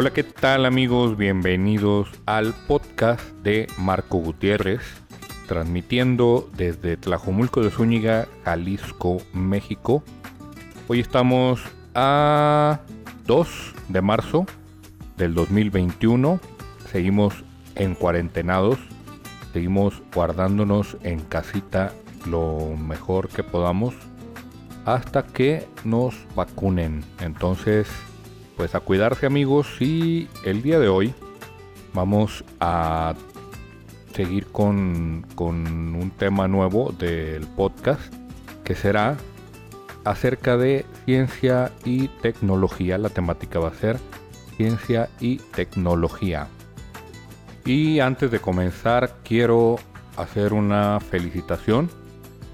Hola, ¿qué tal amigos? Bienvenidos al podcast de Marco Gutiérrez, transmitiendo desde Tlajomulco de Zúñiga, Jalisco, México. Hoy estamos a 2 de marzo del 2021. Seguimos en cuarentenados, seguimos guardándonos en casita lo mejor que podamos hasta que nos vacunen. Entonces, pues a cuidarse amigos y el día de hoy vamos a seguir con, con un tema nuevo del podcast que será acerca de ciencia y tecnología. La temática va a ser ciencia y tecnología. Y antes de comenzar quiero hacer una felicitación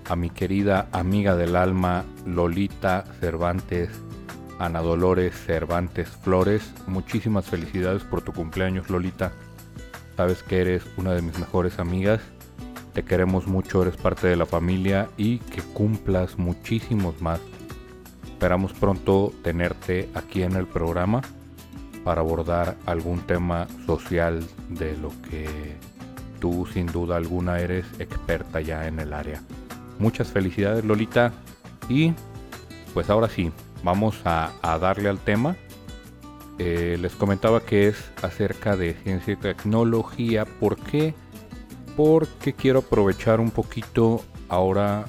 a mi querida amiga del alma Lolita Cervantes Ana Dolores Cervantes Flores. Muchísimas felicidades por tu cumpleaños, Lolita. Sabes que eres una de mis mejores amigas. Te queremos mucho, eres parte de la familia y que cumplas muchísimos más. Esperamos pronto tenerte aquí en el programa para abordar algún tema social de lo que tú sin duda alguna eres experta ya en el área. Muchas felicidades Lolita y pues ahora sí, vamos a, darle al tema. Eh, les comentaba que es acerca de ciencia y tecnología. ¿Por qué? Porque quiero aprovechar un poquito ahora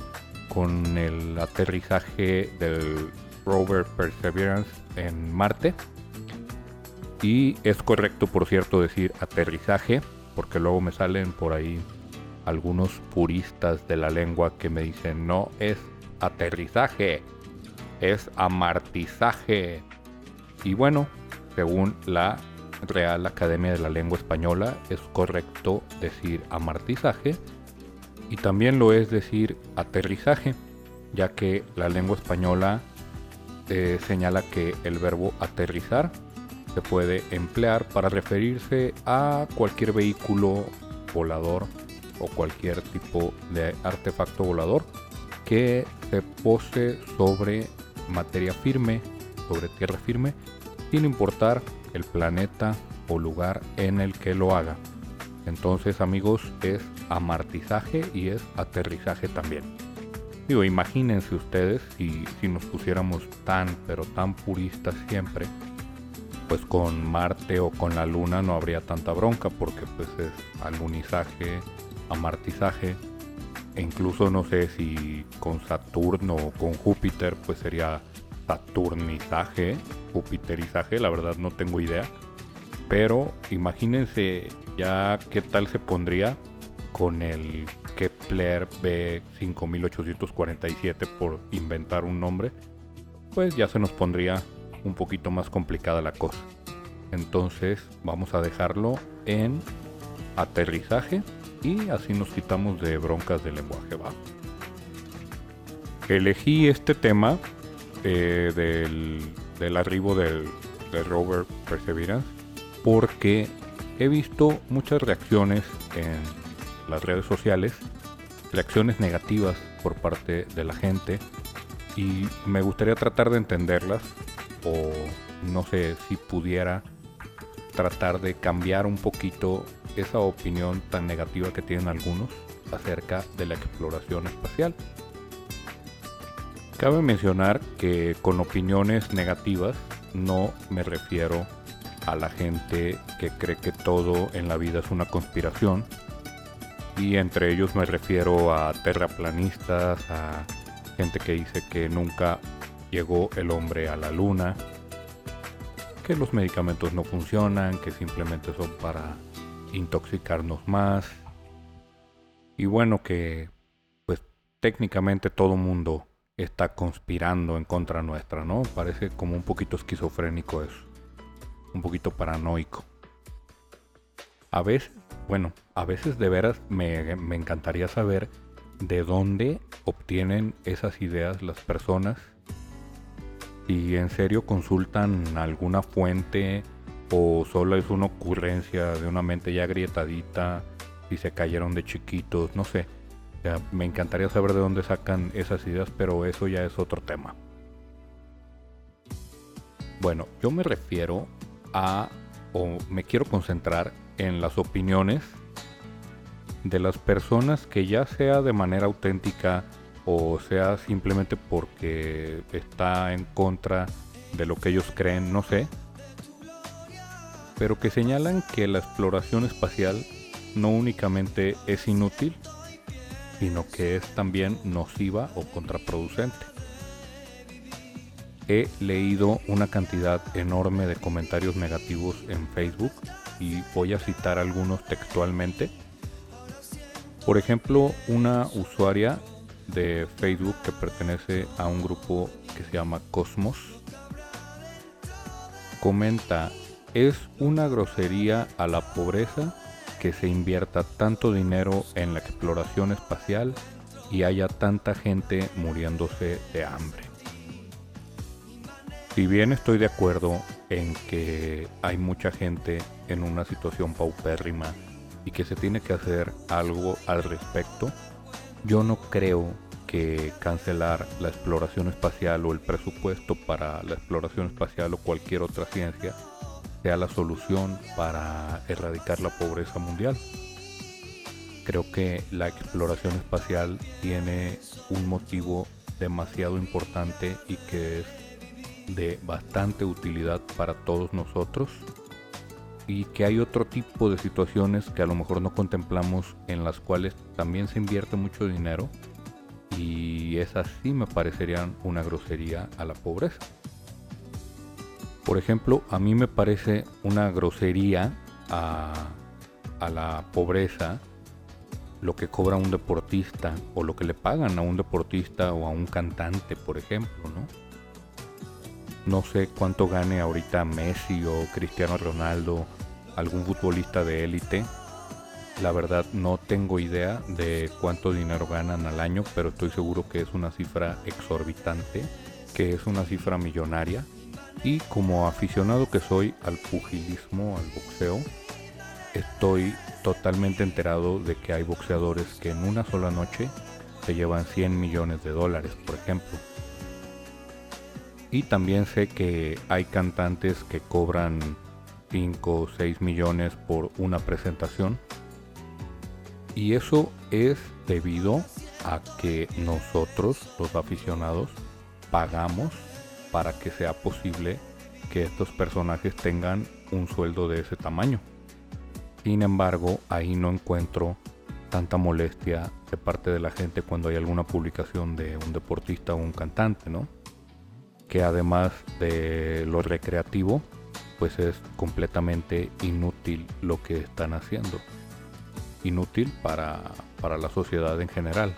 con el aterrizaje del rover Perseverance en Marte. Y es correcto, por cierto, decir aterrizaje, porque luego me salen por ahí algunos puristas de la lengua que me dicen no es aterrizaje, es amartizaje. Y bueno, según la Real Academia de la Lengua Española, es correcto decir amartizaje y también lo es decir aterrizaje, ya que la lengua española eh, señala que el verbo aterrizar se puede emplear para referirse a cualquier vehículo volador o cualquier tipo de artefacto volador que se pose sobre materia firme sobre tierra firme, sin importar el planeta o lugar en el que lo haga. Entonces amigos es amartizaje y es aterrizaje también. Digo, imagínense ustedes si, si nos pusiéramos tan pero tan puristas siempre, pues con Marte o con la Luna no habría tanta bronca porque pues es alunizaje, amartizaje, e incluso no sé si con Saturno o con Júpiter pues sería saturnizaje, jupiterizaje, la verdad no tengo idea. Pero imagínense ya qué tal se pondría con el Kepler B5847 por inventar un nombre. Pues ya se nos pondría un poquito más complicada la cosa. Entonces vamos a dejarlo en aterrizaje y así nos quitamos de broncas de lenguaje bajo. Elegí este tema eh, del, arribo del, del, rover Perseverance porque he visto muchas reacciones en las redes sociales, reacciones negativas por parte de la gente y me gustaría tratar de entenderlas o no sé si pudiera tratar de cambiar un poquito esa opinión tan negativa que tienen algunos acerca de la exploración espacial. Cabe mencionar que con opiniones negativas no me refiero a la gente que cree que todo en la vida es una conspiración y entre ellos me refiero a terraplanistas, a gente que dice que nunca llegó el hombre a la luna, que los medicamentos no funcionan, que simplemente son para intoxicarnos más. Y bueno, que pues técnicamente todo mundo está conspirando en contra nuestra, ¿no? Parece como un poquito esquizofrénico eso. Un poquito paranoico. A veces, bueno, a veces de veras me, me encantaría saber de dónde obtienen esas ideas las personas. Si en serio consultan alguna fuente o solo es una ocurrencia de una mente ya agrietadita y se cayeron de chiquitos, no sé. me encantaría saber de dónde sacan esas ideas, pero eso ya es otro tema. Bueno, yo me refiero a, o me quiero concentrar en las opiniones de las personas que ya sea de manera auténtica o sea simplemente porque está en contra de lo que ellos creen, no sé, pero que señalan que la exploración espacial no únicamente es inútil, sino que es también nociva o contraproducente. He leído una cantidad enorme de comentarios negativos en Facebook y voy a citar algunos textualmente. Por ejemplo, una usuaria de Facebook que pertenece a un grupo que se llama Cosmos comenta, es una grosería a la pobreza que se invierta tanto dinero en la exploración espacial y haya tanta gente muriéndose de hambre. Si bien estoy de acuerdo en que hay mucha gente en una situación paupérrima y que se tiene que hacer algo al respecto, yo no creo que cancelar la exploración espacial o el presupuesto para la exploración espacial o cualquier otra ciencia sea la solución para erradicar la pobreza mundial. Creo que la exploración espacial tiene un motivo demasiado importante y que es de bastante utilidad para todos nosotros y que hay otro tipo de situaciones que a lo mejor no contemplamos en las cuales también se invierte mucho dinero y esas sí me parecerían una grosería a la pobreza. Por ejemplo, a mí me parece una grosería a, la pobreza lo que cobra un deportista o lo que le pagan a un deportista o a un cantante, por ejemplo, ¿no? No sé cuánto gane ahorita Messi o Cristiano Ronaldo, algún futbolista de élite. La verdad no tengo idea de cuánto dinero ganan al año, pero estoy seguro que es una cifra exorbitante, que es una cifra millonaria y como aficionado que soy al pugilismo, al boxeo, estoy totalmente enterado de que hay boxeadores que en una sola noche se llevan 100 millones de dólares, por ejemplo. Y también sé que hay cantantes que cobran 5 o 6 millones por una presentación. Y eso es debido a que nosotros, los aficionados, pagamos para que sea posible que estos personajes tengan un sueldo de ese tamaño. Sin embargo, ahí no encuentro tanta molestia de parte de la gente cuando hay alguna publicación de un deportista o un cantante, ¿no? Que además de lo recreativo, pues es completamente inútil lo que están haciendo. Inútil para, para la sociedad en general.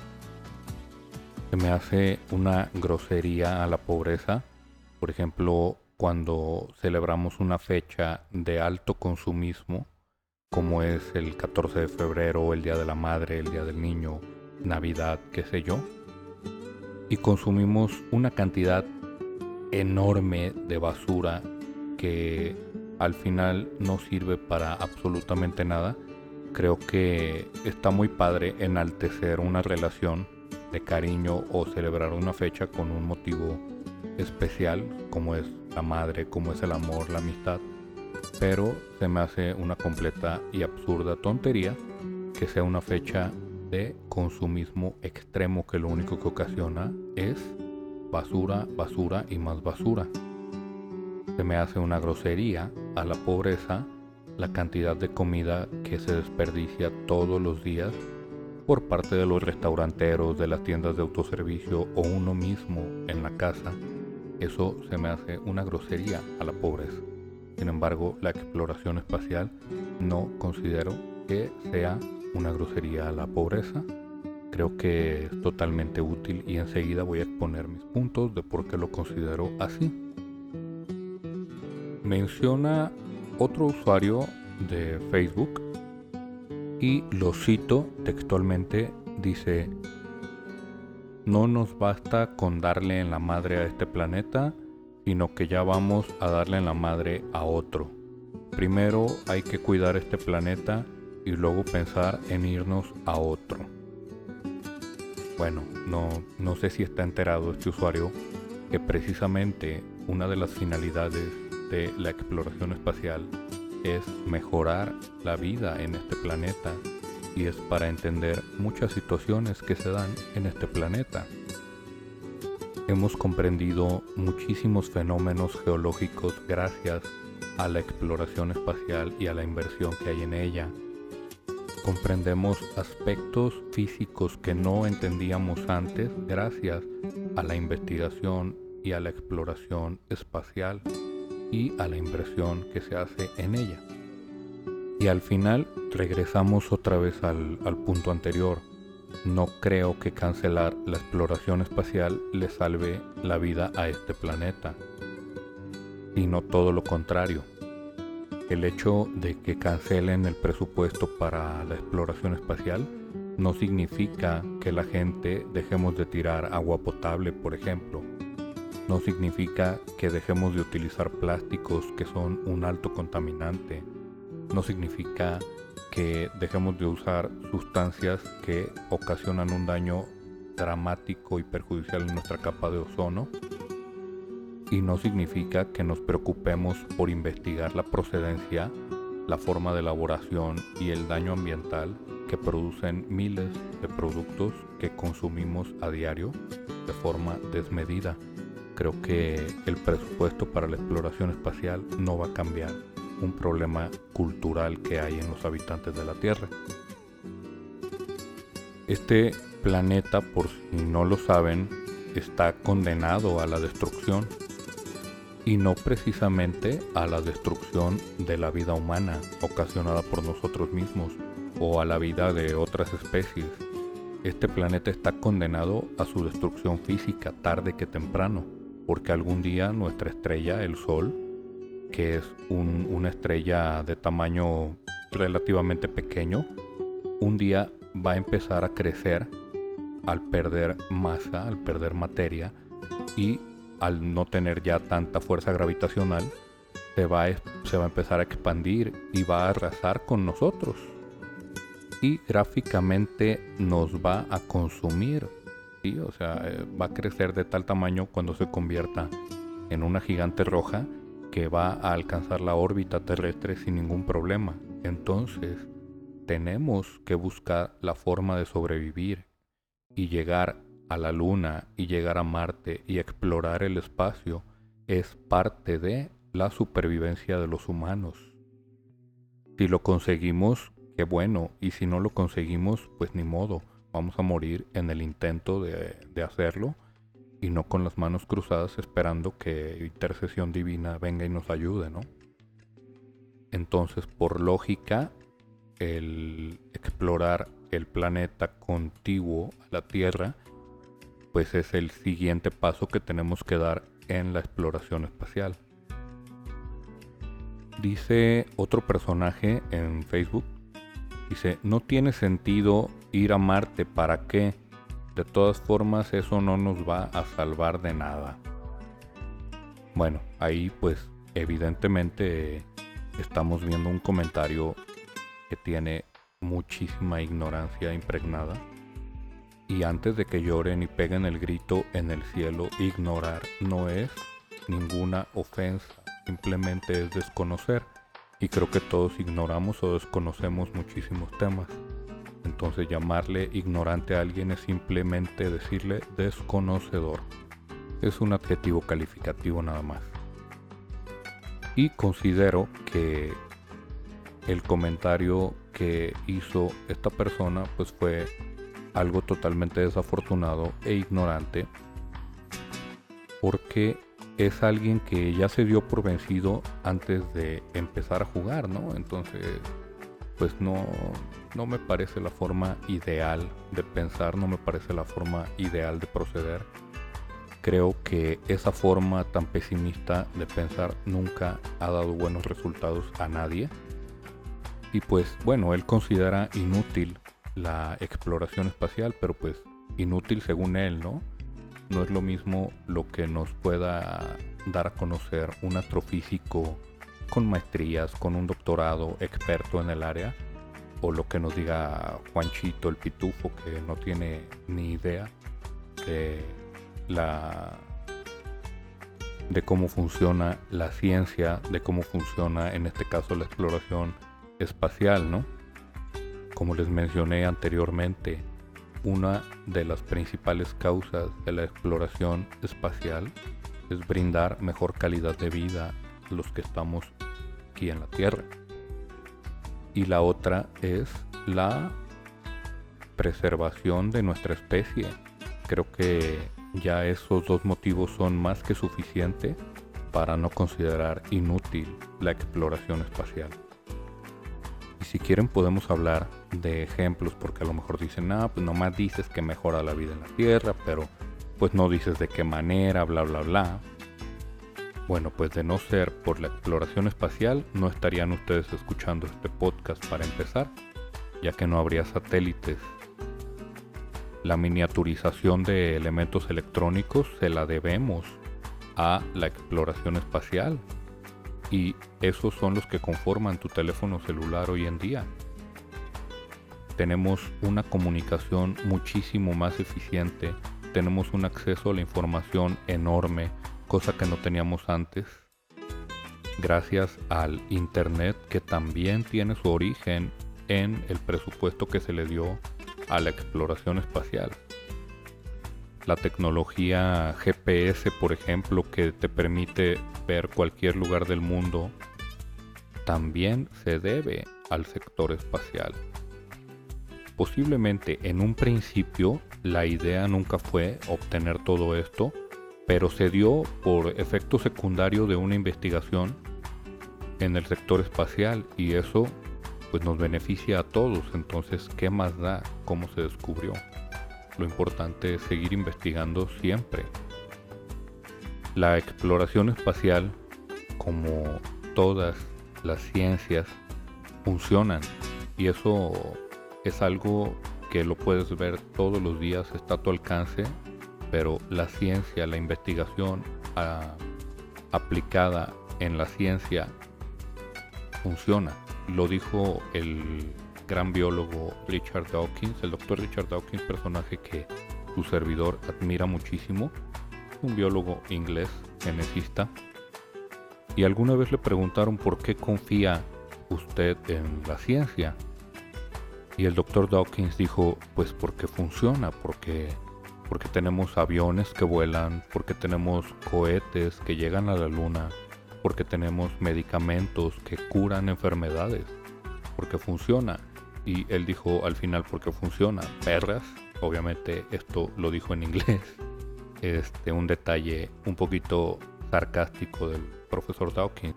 Se me hace una grosería a la pobreza por ejemplo, cuando celebramos una fecha de alto consumismo, como es el 14 de febrero, el Día de la Madre, el Día del Niño, Navidad, qué sé yo, y consumimos una cantidad enorme de basura que al final no sirve para absolutamente nada, creo que está muy padre enaltecer una relación de cariño o celebrar una fecha con un motivo especial como es la madre, como es el amor, la amistad, pero se me hace una completa y absurda tontería que sea una fecha de consumismo extremo que lo único que ocasiona es basura, basura y más basura. Se me hace una grosería a la pobreza la cantidad de comida que se desperdicia todos los días por parte de los restauranteros, de las tiendas de autoservicio o uno mismo en la casa eso se me hace una grosería a la pobreza. Sin embargo, la exploración espacial no considero que sea una grosería a la pobreza. Creo que es totalmente útil y enseguida voy a exponer mis puntos de por qué lo considero así. Menciona otro usuario de Facebook y lo cito textualmente, dice, no nos basta con darle en la madre a este planeta, sino que ya vamos a darle en la madre a otro. Primero hay que cuidar este planeta y luego pensar en irnos a otro. Bueno, no, no sé si está enterado este usuario que precisamente una de las finalidades de la exploración espacial es mejorar la vida en este planeta y es para entender muchas situaciones que se dan en este planeta. Hemos comprendido muchísimos fenómenos geológicos gracias a la exploración espacial y a la inversión que hay en ella. Comprendemos aspectos físicos que no entendíamos antes gracias a la investigación y a la exploración espacial y a la inversión que se hace en ella. Y al final regresamos otra vez al, punto anterior. No creo que cancelar la exploración espacial le salve la vida a este planeta, sino todo lo contrario. El hecho de que cancelen el presupuesto para la exploración espacial no significa que la gente dejemos de tirar agua potable, por ejemplo. No significa que dejemos de utilizar plásticos que son un alto contaminante no significa que dejemos de usar sustancias que ocasionan un daño dramático y perjudicial en nuestra capa de ozono y no significa que nos preocupemos por investigar la procedencia, la forma de elaboración y el daño ambiental que producen miles de productos que consumimos a diario de forma desmedida. Creo que el presupuesto para la exploración espacial no va a cambiar un problema cultural que hay en los habitantes de la Tierra. Este planeta, por si no lo saben, está condenado a la destrucción y no precisamente a la destrucción de la vida humana ocasionada por nosotros mismos o a la vida de otras especies. Este planeta está condenado a su destrucción física tarde que temprano, porque algún día nuestra estrella, el Sol, que es una estrella de tamaño relativamente pequeño, un día va a empezar a crecer al perder masa, al perder materia y al no tener ya tanta fuerza gravitacional, se va, a, empezar a expandir y va a arrasar con nosotros. Y gráficamente nos va a consumir. O sea, eh, va a crecer de tal tamaño cuando se convierta en una gigante roja que va a alcanzar la órbita terrestre sin ningún problema. Entonces, tenemos que buscar la forma de sobrevivir y llegar a la Luna y llegar a Marte y explorar el espacio es parte de la supervivencia de los humanos. Si lo conseguimos, qué bueno, y si no lo conseguimos, pues ni modo, vamos a morir en el intento de, de hacerlo y no con las manos cruzadas esperando que intercesión divina venga y nos ayude, ¿no? Entonces, por lógica, el explorar el planeta contiguo a la Tierra, pues es el siguiente paso que tenemos que dar en la exploración espacial. Dice otro personaje en Facebook, dice, no tiene sentido ir a Marte, ¿para qué? De todas formas, eso no nos va a salvar de nada. Bueno, ahí pues evidentemente estamos viendo un comentario que tiene muchísima ignorancia impregnada. Y antes de que lloren y peguen el grito en el cielo, ignorar no es ninguna ofensa, simplemente es desconocer. Y creo que todos ignoramos o desconocemos muchísimos temas. Entonces llamarle ignorante a alguien es simplemente decirle desconocedor. Es un adjetivo calificativo nada más. Y considero que el comentario que hizo esta persona pues fue algo totalmente desafortunado e ignorante porque es alguien que ya se dio por vencido antes de empezar a jugar, ¿no? Entonces pues no, no me parece la forma ideal de pensar, no me parece la forma ideal de proceder. Creo que esa forma tan pesimista de pensar nunca ha dado buenos resultados a nadie. Y pues bueno, él considera inútil la exploración espacial, pero pues inútil según él, ¿no? No es lo mismo lo que nos pueda dar a conocer un astrofísico con maestrías, con un doctorado experto en el área, o lo que nos diga Juanchito el Pitufo, que no tiene ni idea que la de cómo funciona la ciencia, de cómo funciona en este caso la exploración espacial, ¿no? Como les mencioné anteriormente, una de las principales causas de la exploración espacial es brindar mejor calidad de vida los que estamos aquí en la Tierra. Y la otra es la preservación de nuestra especie. Creo que ya esos dos motivos son más que suficientes para no considerar inútil la exploración espacial. Y si quieren podemos hablar de ejemplos porque a lo mejor dicen, ah, pues nomás dices que mejora la vida en la Tierra, pero pues no dices de qué manera, bla, bla, bla. Bueno, pues de no ser por la exploración espacial, no estarían ustedes escuchando este podcast para empezar, ya que no habría satélites. La miniaturización de elementos electrónicos se la debemos a la exploración espacial, y esos son los que conforman tu teléfono celular hoy en día. Tenemos una comunicación muchísimo más eficiente, tenemos un acceso a la información enorme, cosa que no teníamos antes, gracias al Internet que también tiene su origen en el presupuesto que se le dio a la exploración espacial. La tecnología GPS, por ejemplo, que te permite ver cualquier lugar del mundo, también se debe al sector espacial. Posiblemente en un principio la idea nunca fue obtener todo esto, pero se dio por efecto secundario de una investigación en el sector espacial y eso pues nos beneficia a todos, entonces ¿qué más da cómo se descubrió? lo importante es seguir investigando siempre. La exploración espacial, como todas las ciencias, funcionan y eso es algo que lo puedes ver todos los días, está a tu alcance, pero la ciencia, la investigación ah, aplicada en la ciencia funciona. Lo dijo el gran biólogo Richard Dawkins, el doctor Richard Dawkins, personaje que su servidor admira muchísimo, un biólogo inglés, geneticista, y alguna vez le preguntaron por qué confía usted en la ciencia. Y el doctor Dawkins dijo, pues porque funciona, porque, porque tenemos aviones que vuelan, porque tenemos cohetes que llegan a la luna, porque tenemos medicamentos que curan enfermedades, porque funciona. Y él dijo al final porque funciona, perras. Obviamente esto lo dijo en inglés. Este, un detalle un poquito sarcástico del profesor Dawkins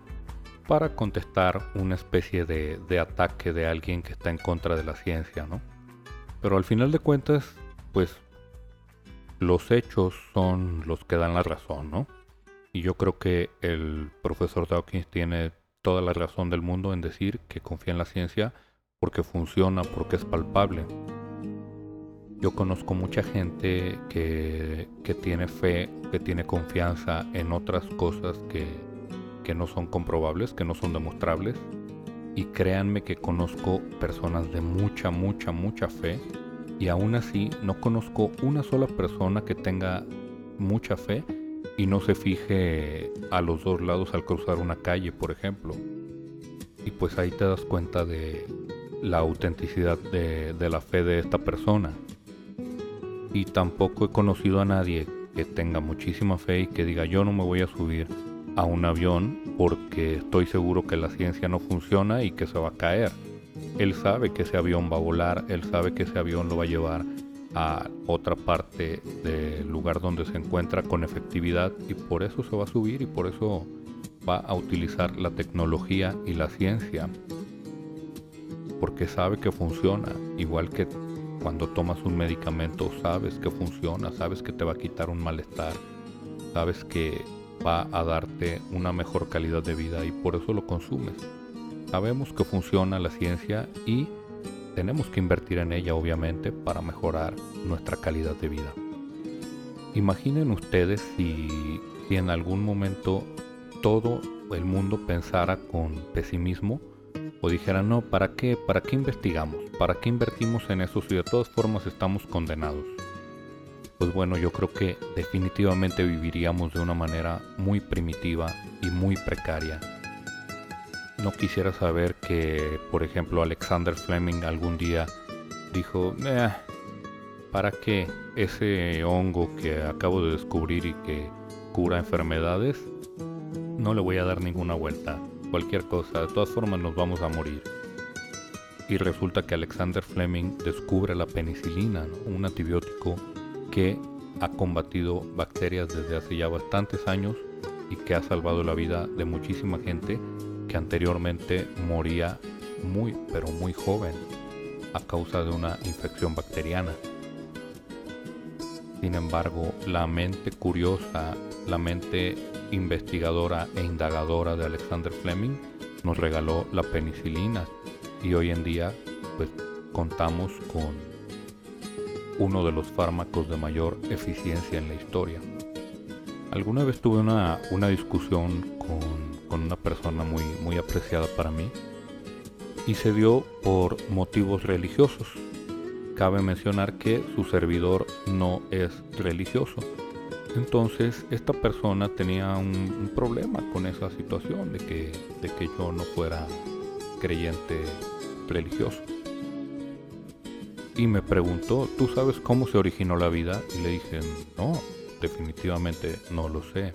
para contestar una especie de, de, ataque de alguien que está en contra de la ciencia, ¿no? Pero al final de cuentas, pues los hechos son los que dan la razón, ¿no? Y yo creo que el profesor Dawkins tiene toda la razón del mundo en decir que confía en la ciencia porque funciona, porque es palpable. Yo conozco mucha gente que, tiene fe, que tiene confianza en otras cosas que, que no son comprobables, que no son demostrables. Y créanme que conozco personas de mucha, mucha, mucha fe. Y aún así no conozco una sola persona que tenga mucha fe y no se fije a los dos lados al cruzar una calle, por ejemplo. Y pues ahí te das cuenta de, la autenticidad de, la fe de esta persona. Y tampoco he conocido a nadie que tenga muchísima fe y que diga yo no me voy a subir a un avión porque estoy seguro que la ciencia no funciona y que se va a caer. Él sabe que ese avión va a volar, él sabe que ese avión lo va a llevar a otra parte del lugar donde se encuentra con efectividad y por eso se va a subir y por eso va a utilizar la tecnología y la ciencia porque sabe que funciona, igual que cuando tomas un medicamento sabes que funciona, sabes que te va a quitar un malestar, sabes que va a darte una mejor calidad de vida y por eso lo consumes. Sabemos que funciona la ciencia y tenemos que invertir en ella obviamente para mejorar nuestra calidad de vida. Imaginen ustedes si, en algún momento todo el mundo pensara con pesimismo o dijeran, no, ¿para qué? ¿Para qué investigamos? ¿Para qué invertimos en eso si de todas formas estamos condenados? pues bueno, yo creo que definitivamente viviríamos de una manera muy primitiva y muy precaria. No quisiera saber que, por ejemplo, Alexander Fleming algún día dijo, eh, ¿para qué ese hongo que acabo de descubrir y que cura enfermedades? No le voy a dar ninguna vuelta. Cualquier cosa, de todas formas nos vamos a morir. Y resulta que Alexander Fleming descubre la penicilina, un antibiótico que ha combatido bacterias desde hace ya bastantes años y que ha salvado la vida de muchísima gente que anteriormente moría muy pero muy joven a causa de una infección bacteriana. Sin embargo, la mente curiosa, la mente investigadora e indagadora de Alexander Fleming nos regaló la penicilina y hoy en día pues contamos con uno de los fármacos de mayor eficiencia en la historia. Alguna vez tuve una, discusión con, una persona muy, muy apreciada para mí y se dio por motivos religiosos. Cabe mencionar que su servidor no es religioso. Entonces esta persona tenía un, problema con esa situación de que, de que yo no fuera creyente religioso. Y me preguntó, ¿tú sabes cómo se originó la vida? Y le dije, no, definitivamente no lo sé.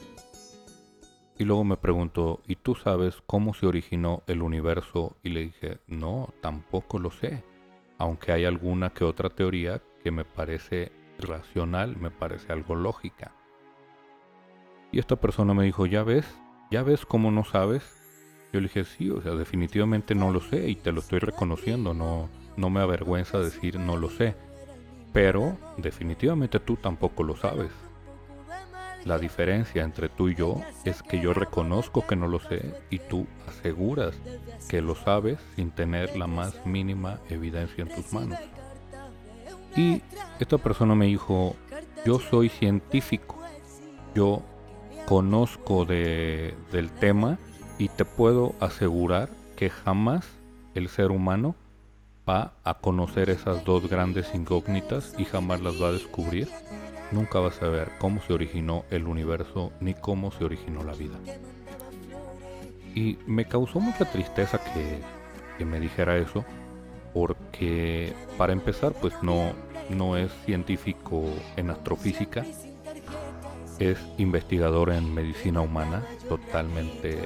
Y luego me preguntó, ¿y tú sabes cómo se originó el universo? Y le dije, no, tampoco lo sé. Aunque hay alguna que otra teoría que me parece racional, me parece algo lógica. Y esta persona me dijo, ¿ya ves? ¿Ya ves cómo no sabes? Yo le dije, sí, o sea, definitivamente no lo sé y te lo estoy reconociendo, no, no me avergüenza decir no lo sé. Pero definitivamente tú tampoco lo sabes. La diferencia entre tú y yo es que yo reconozco que no lo sé y tú aseguras que lo sabes sin tener la más mínima evidencia en tus manos. Y esta persona me dijo, yo soy científico, yo conozco de, del tema y te puedo asegurar que jamás el ser humano va a conocer esas dos grandes incógnitas y jamás las va a descubrir nunca vas a saber cómo se originó el universo ni cómo se originó la vida. Y me causó mucha tristeza que, me dijera eso, porque para empezar, pues no, no es científico en astrofísica, es investigador en medicina humana, totalmente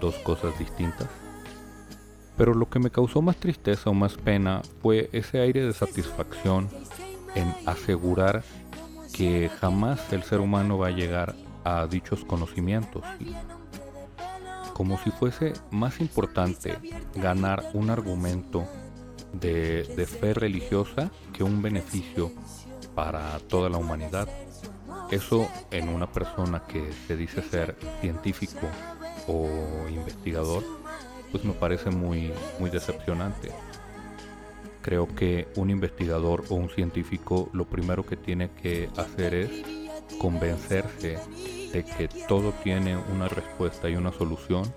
dos cosas distintas. Pero lo que me causó más tristeza o más pena fue ese aire de satisfacción en asegurar que jamás el ser humano va a llegar a dichos conocimientos. Como si fuese más importante ganar un argumento de, fe religiosa que un beneficio para toda la humanidad. Eso en una persona que se dice ser científico o investigador, pues me parece muy, muy decepcionante. Creo que un investigador o un científico lo primero que tiene que hacer es convencerse de que todo tiene una respuesta y una solución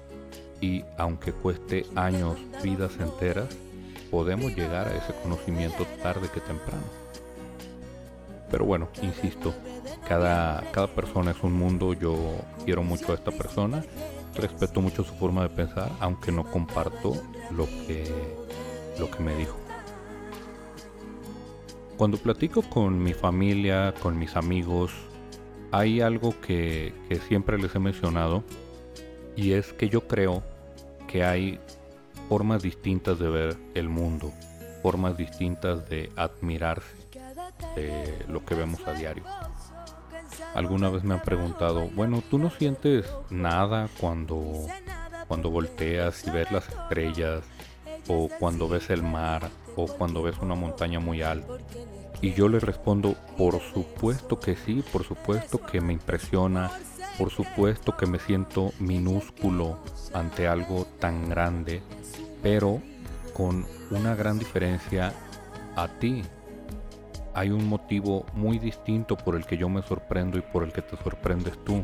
y aunque cueste años, vidas enteras, podemos llegar a ese conocimiento tarde que temprano. Pero bueno, insisto, cada, cada persona es un mundo, yo quiero mucho a esta persona, respeto mucho su forma de pensar, aunque no comparto lo que, lo que me dijo. Cuando platico con mi familia, con mis amigos, hay algo que, siempre les he mencionado y es que yo creo que hay formas distintas de ver el mundo, formas distintas de admirarse de lo que vemos a diario. Alguna vez me han preguntado, bueno, ¿tú no sientes nada cuando, cuando volteas y ves las estrellas o cuando ves el mar o cuando ves una montaña muy alta? Y yo le respondo, por supuesto que sí, por supuesto que me impresiona, por supuesto que me siento minúsculo ante algo tan grande, pero con una gran diferencia a ti. Hay un motivo muy distinto por el que yo me sorprendo y por el que te sorprendes tú.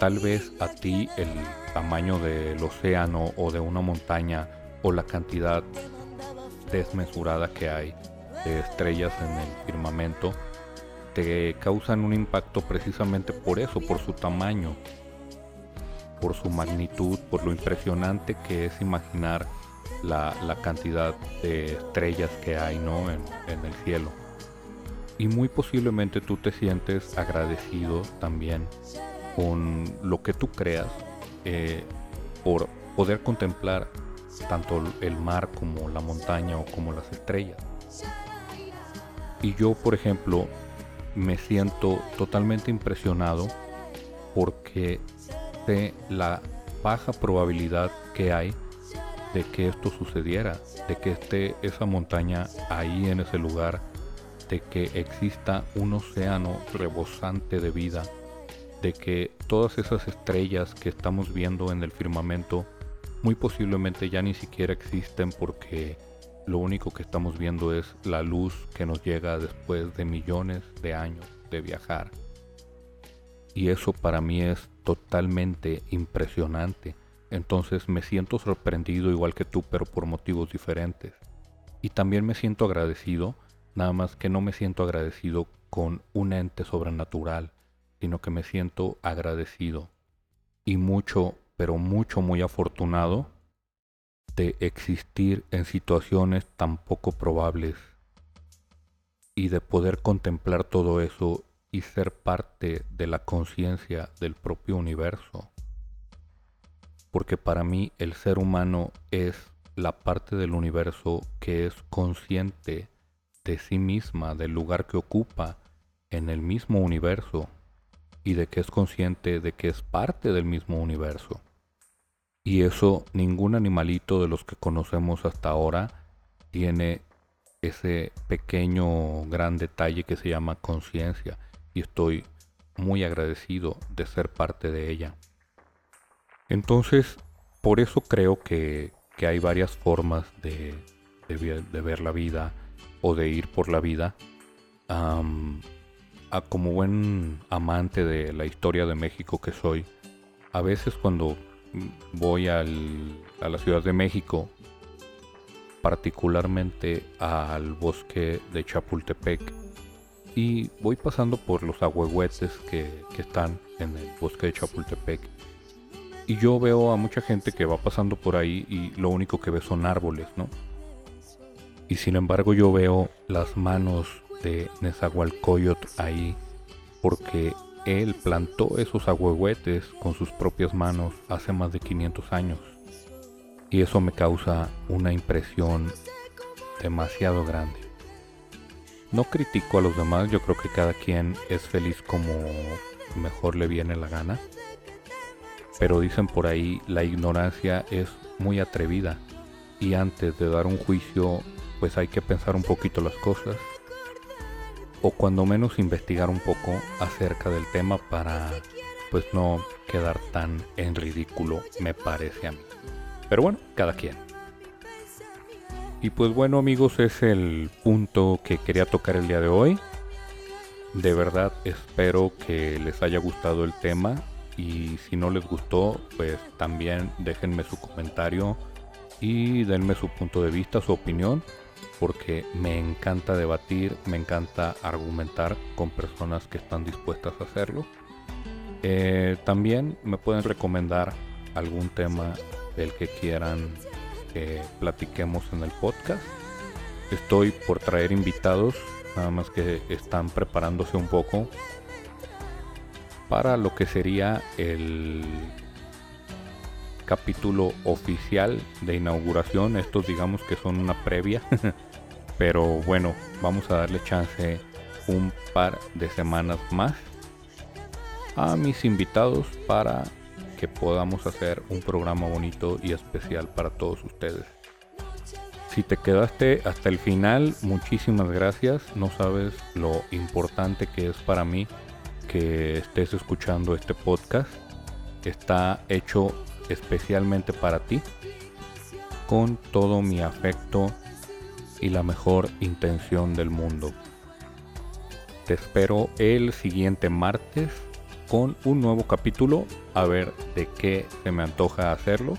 Tal vez a ti el tamaño del océano o de una montaña o la cantidad desmesurada que hay de estrellas en el firmamento te causan un impacto precisamente por eso, por su tamaño, por su magnitud, por lo impresionante que es imaginar la, cantidad de estrellas que hay ¿no? en, el cielo. Y muy posiblemente tú te sientes agradecido también con lo que tú creas eh, por poder contemplar tanto el mar como la montaña o como las estrellas. Y yo, por ejemplo, me siento totalmente impresionado porque sé la baja probabilidad que hay de que esto sucediera, de que esté esa montaña ahí en ese lugar, de que exista un océano rebosante de vida, de que todas esas estrellas que estamos viendo en el firmamento muy posiblemente ya ni siquiera existen porque lo único que estamos viendo es la luz que nos llega después de millones de años de viajar. Y eso para mí es totalmente impresionante. Entonces me siento sorprendido igual que tú, pero por motivos diferentes. Y también me siento agradecido, nada más que no me siento agradecido con un ente sobrenatural, sino que me siento agradecido y mucho, pero mucho, muy afortunado de existir en situaciones tan poco probables y de poder contemplar todo eso y ser parte de la conciencia del propio universo porque para mí el ser humano es la parte del universo que es consciente de sí misma, del lugar que ocupa en el mismo universo y de que es consciente de que es parte del mismo universo. Y eso ningún animalito de los que conocemos hasta ahora tiene ese pequeño gran detalle que se llama conciencia y estoy muy agradecido de ser parte de ella. Entonces, por eso creo que, hay varias formas de, ver la vida o de ir por la vida. a como buen amante de la historia de México que soy, a veces cuando voy a la Ciudad de México, particularmente al bosque de Chapultepec, y voy pasando por los ahuehuetes que, que están en el bosque de Chapultepec, y yo veo a mucha gente que va pasando por ahí y lo único que ve son árboles, ¿no? Y sin embargo yo veo las manos de Nezahualcóyotl ahí porque él plantó esos ahuehuetes con sus propias manos hace más de 500 años. Y eso me causa una impresión demasiado grande. No critico a los demás, yo creo que cada quien es feliz como mejor le viene la gana pero dicen por ahí la ignorancia es muy atrevida y antes de dar un juicio pues hay que pensar un poquito las cosas o cuando menos investigar un poco acerca del tema para pues no quedar tan en ridículo me parece a mí. Pero bueno, cada quien. Y pues bueno amigos, es el punto que quería tocar el día de hoy. De verdad espero que les haya gustado el tema y si no les gustó, pues también déjenme su comentario y denme su punto de vista, su opinión, porque me encanta debatir, me encanta argumentar con personas que están dispuestas a hacerlo. Eh, también me pueden recomendar algún tema del que quieran que platiquemos en el podcast. Estoy por traer invitados, nada más que están preparándose un poco para lo que sería el capítulo oficial de inauguración. Estos digamos que son una previa. Pero bueno, vamos a darle chance un par de semanas más a mis invitados para que podamos hacer un programa bonito y especial para todos ustedes. Si te quedaste hasta el final, muchísimas gracias. No sabes lo importante que es para mí que estés escuchando este podcast está hecho especialmente para ti con todo mi afecto y la mejor intención del mundo. Te espero el siguiente martes con un nuevo capítulo a ver de qué se me antoja hacerlo.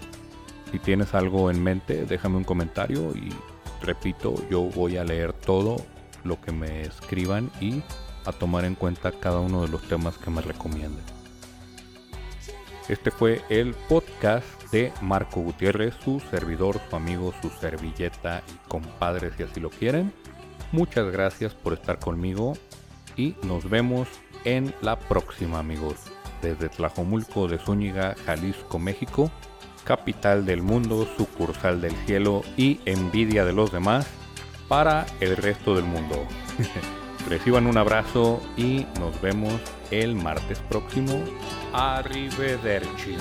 Si tienes algo en mente, déjame un comentario y repito, yo voy a leer todo lo que me escriban y a tomar en cuenta cada uno de los temas que me recomienden. Este fue el podcast de Marco Gutiérrez, su servidor, su amigo, su servilleta y compadre si así lo quieren. Muchas gracias por estar conmigo y nos vemos en la próxima amigos. Desde Tlajomulco de Zúñiga, Jalisco, México, capital del mundo, sucursal del cielo y envidia de los demás para el resto del mundo. Reciban un abrazo y nos vemos el martes próximo. Arrivederci,